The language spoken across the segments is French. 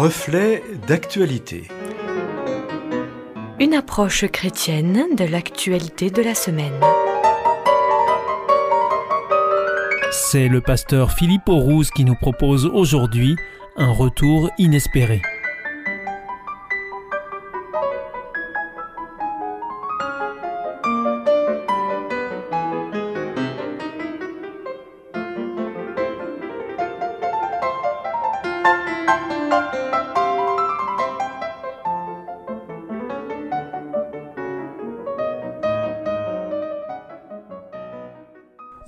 Reflet d'actualité. Une approche chrétienne de l'actualité de la semaine. C'est le pasteur Philippe Aurouz qui nous propose aujourd'hui un retour inespéré.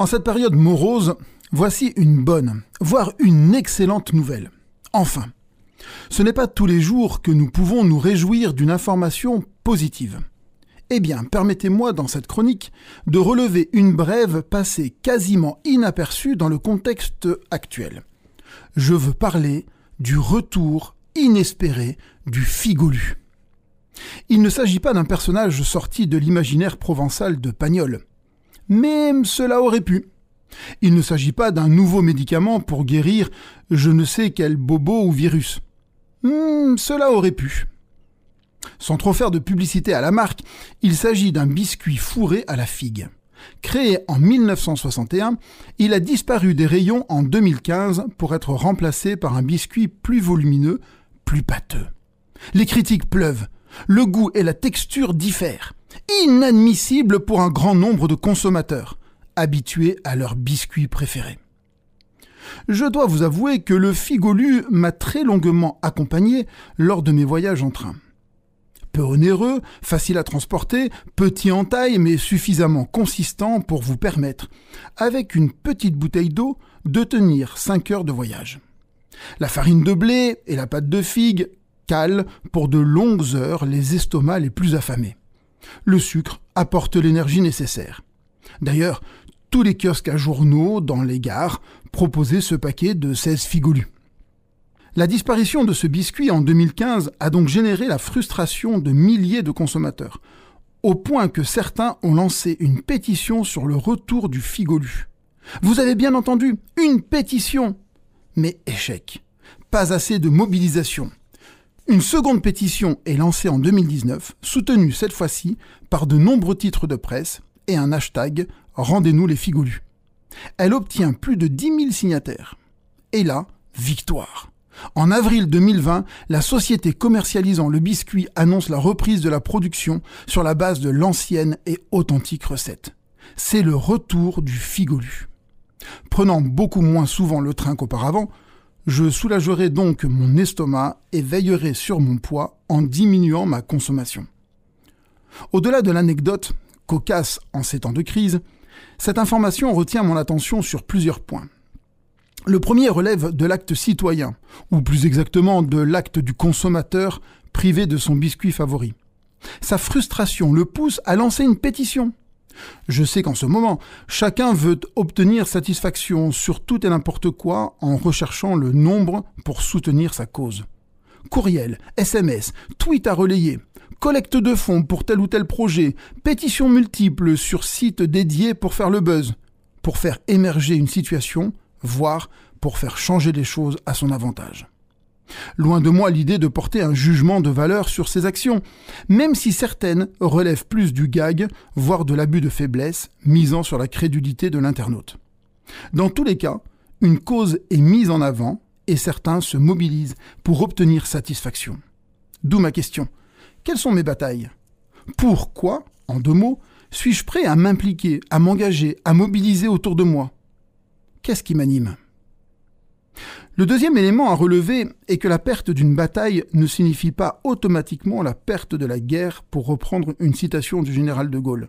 En cette période morose, voici une bonne, voire une excellente nouvelle. Enfin, ce n'est pas tous les jours que nous pouvons nous réjouir d'une information positive. Eh bien, permettez-moi dans cette chronique de relever une brève passée quasiment inaperçue dans le contexte actuel. Je veux parler du retour inespéré du figolu. Il ne s'agit pas d'un personnage sorti de l'imaginaire provençal de Pagnol. Même cela aurait pu. Il ne s'agit pas d'un nouveau médicament pour guérir je ne sais quel bobo ou virus. Hmm, cela aurait pu. Sans trop faire de publicité à la marque, il s'agit d'un biscuit fourré à la figue. Créé en 1961, il a disparu des rayons en 2015 pour être remplacé par un biscuit plus volumineux, plus pâteux. Les critiques pleuvent. Le goût et la texture diffèrent inadmissible pour un grand nombre de consommateurs, habitués à leurs biscuits préférés. Je dois vous avouer que le figolu m'a très longuement accompagné lors de mes voyages en train. Peu onéreux, facile à transporter, petit en taille mais suffisamment consistant pour vous permettre, avec une petite bouteille d'eau, de tenir 5 heures de voyage. La farine de blé et la pâte de figue calent pour de longues heures les estomacs les plus affamés. Le sucre apporte l'énergie nécessaire. D'ailleurs, tous les kiosques à journaux dans les gares proposaient ce paquet de 16 figolus. La disparition de ce biscuit en 2015 a donc généré la frustration de milliers de consommateurs, au point que certains ont lancé une pétition sur le retour du figolu. Vous avez bien entendu, une pétition Mais échec. Pas assez de mobilisation. Une seconde pétition est lancée en 2019, soutenue cette fois-ci par de nombreux titres de presse et un hashtag Rendez-nous les figolus. Elle obtient plus de 10 000 signataires. Et là, victoire. En avril 2020, la société commercialisant le biscuit annonce la reprise de la production sur la base de l'ancienne et authentique recette. C'est le retour du figolu. Prenant beaucoup moins souvent le train qu'auparavant, je soulagerai donc mon estomac et veillerai sur mon poids en diminuant ma consommation. Au-delà de l'anecdote, cocasse en ces temps de crise, cette information retient mon attention sur plusieurs points. Le premier relève de l'acte citoyen, ou plus exactement de l'acte du consommateur privé de son biscuit favori. Sa frustration le pousse à lancer une pétition. Je sais qu'en ce moment, chacun veut obtenir satisfaction sur tout et n'importe quoi en recherchant le nombre pour soutenir sa cause. Courriel, SMS, tweet à relayer, collecte de fonds pour tel ou tel projet, pétitions multiples sur sites dédiés pour faire le buzz, pour faire émerger une situation, voire pour faire changer les choses à son avantage. Loin de moi l'idée de porter un jugement de valeur sur ces actions, même si certaines relèvent plus du gag, voire de l'abus de faiblesse, misant sur la crédulité de l'internaute. Dans tous les cas, une cause est mise en avant et certains se mobilisent pour obtenir satisfaction. D'où ma question. Quelles sont mes batailles? Pourquoi, en deux mots, suis-je prêt à m'impliquer, à m'engager, à mobiliser autour de moi? Qu'est-ce qui m'anime? Le deuxième élément à relever est que la perte d'une bataille ne signifie pas automatiquement la perte de la guerre, pour reprendre une citation du général de Gaulle,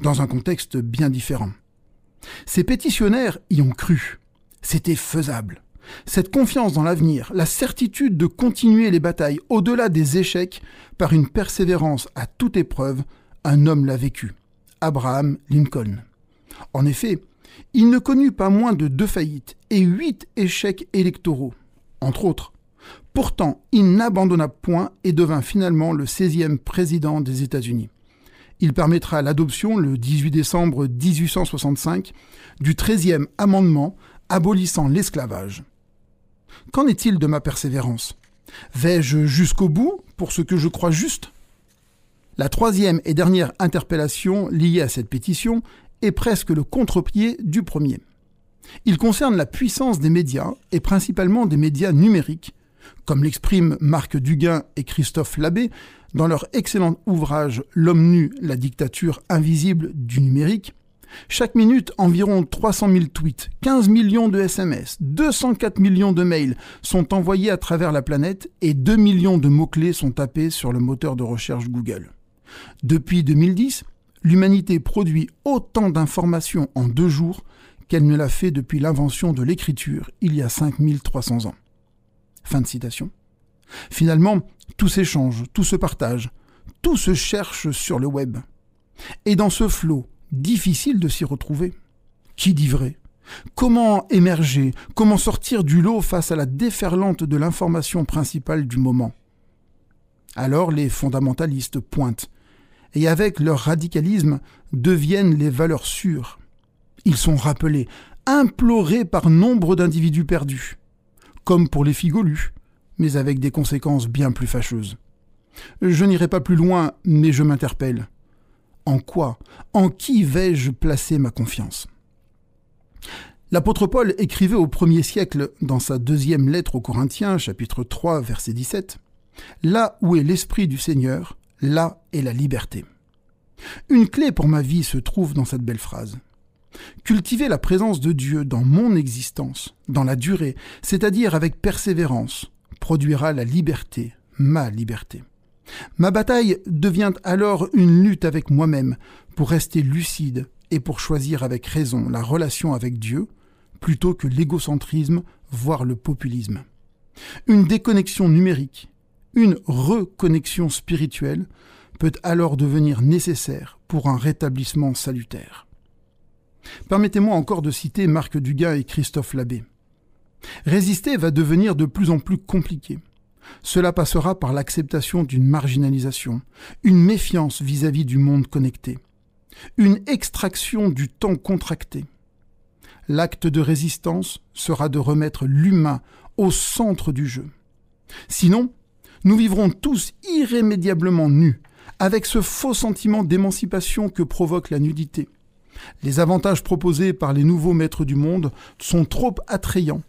dans un contexte bien différent. Ces pétitionnaires y ont cru. C'était faisable. Cette confiance dans l'avenir, la certitude de continuer les batailles au-delà des échecs par une persévérance à toute épreuve, un homme l'a vécu. Abraham Lincoln. En effet, il ne connut pas moins de deux faillites et huit échecs électoraux, entre autres. Pourtant, il n'abandonna point et devint finalement le 16e président des États-Unis. Il permettra l'adoption le 18 décembre 1865 du 13e amendement abolissant l'esclavage. Qu'en est-il de ma persévérance? Vais-je jusqu'au bout pour ce que je crois juste? La troisième et dernière interpellation liée à cette pétition est presque le contre-pied du premier. Il concerne la puissance des médias, et principalement des médias numériques, comme l'expriment Marc Duguin et Christophe Labbé dans leur excellent ouvrage L'homme nu, la dictature invisible du numérique. Chaque minute, environ 300 000 tweets, 15 millions de SMS, 204 millions de mails sont envoyés à travers la planète et 2 millions de mots-clés sont tapés sur le moteur de recherche Google. Depuis 2010, l'humanité produit autant d'informations en deux jours qu'elle ne l'a fait depuis l'invention de l'écriture il y a 5300 ans. Fin de citation. Finalement, tout s'échange, tout se partage, tout se cherche sur le web. Et dans ce flot, difficile de s'y retrouver. Qui dit vrai? Comment émerger Comment sortir du lot face à la déferlante de l'information principale du moment? Alors les fondamentalistes pointent, et avec leur radicalisme deviennent les valeurs sûres, ils sont rappelés, implorés par nombre d'individus perdus, comme pour les figolus, mais avec des conséquences bien plus fâcheuses. Je n'irai pas plus loin, mais je m'interpelle. En quoi, en qui vais-je placer ma confiance? L'apôtre Paul écrivait au premier siècle, dans sa deuxième lettre aux Corinthiens, chapitre 3, verset 17, Là où est l'Esprit du Seigneur, là est la liberté. Une clé pour ma vie se trouve dans cette belle phrase. Cultiver la présence de Dieu dans mon existence, dans la durée, c'est-à-dire avec persévérance, produira la liberté, ma liberté. Ma bataille devient alors une lutte avec moi-même pour rester lucide et pour choisir avec raison la relation avec Dieu plutôt que l'égocentrisme, voire le populisme. Une déconnexion numérique, une reconnexion spirituelle peut alors devenir nécessaire pour un rétablissement salutaire. Permettez-moi encore de citer Marc Dugas et Christophe Labbé. Résister va devenir de plus en plus compliqué. Cela passera par l'acceptation d'une marginalisation, une méfiance vis-à-vis du monde connecté, une extraction du temps contracté. L'acte de résistance sera de remettre l'humain au centre du jeu. Sinon, nous vivrons tous irrémédiablement nus, avec ce faux sentiment d'émancipation que provoque la nudité, les avantages proposés par les nouveaux maîtres du monde sont trop attrayants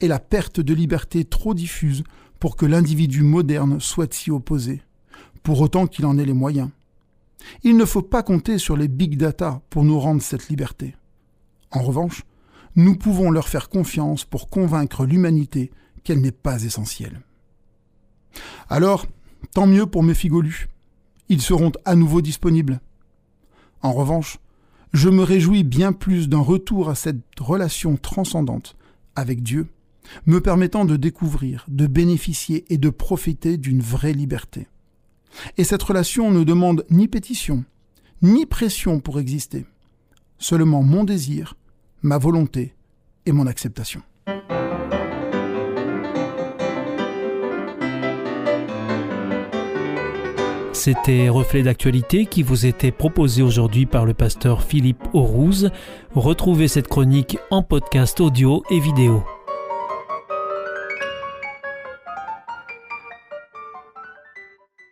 et la perte de liberté trop diffuse pour que l'individu moderne souhaite s'y opposer, pour autant qu'il en ait les moyens. Il ne faut pas compter sur les big data pour nous rendre cette liberté. En revanche, nous pouvons leur faire confiance pour convaincre l'humanité qu'elle n'est pas essentielle. Alors, tant mieux pour mes figolus. Ils seront à nouveau disponibles. En revanche, je me réjouis bien plus d'un retour à cette relation transcendante avec Dieu, me permettant de découvrir, de bénéficier et de profiter d'une vraie liberté. Et cette relation ne demande ni pétition, ni pression pour exister, seulement mon désir, ma volonté et mon acceptation. C'était Reflet d'actualité qui vous était proposé aujourd'hui par le pasteur Philippe Aurouz. Retrouvez cette chronique en podcast audio et vidéo.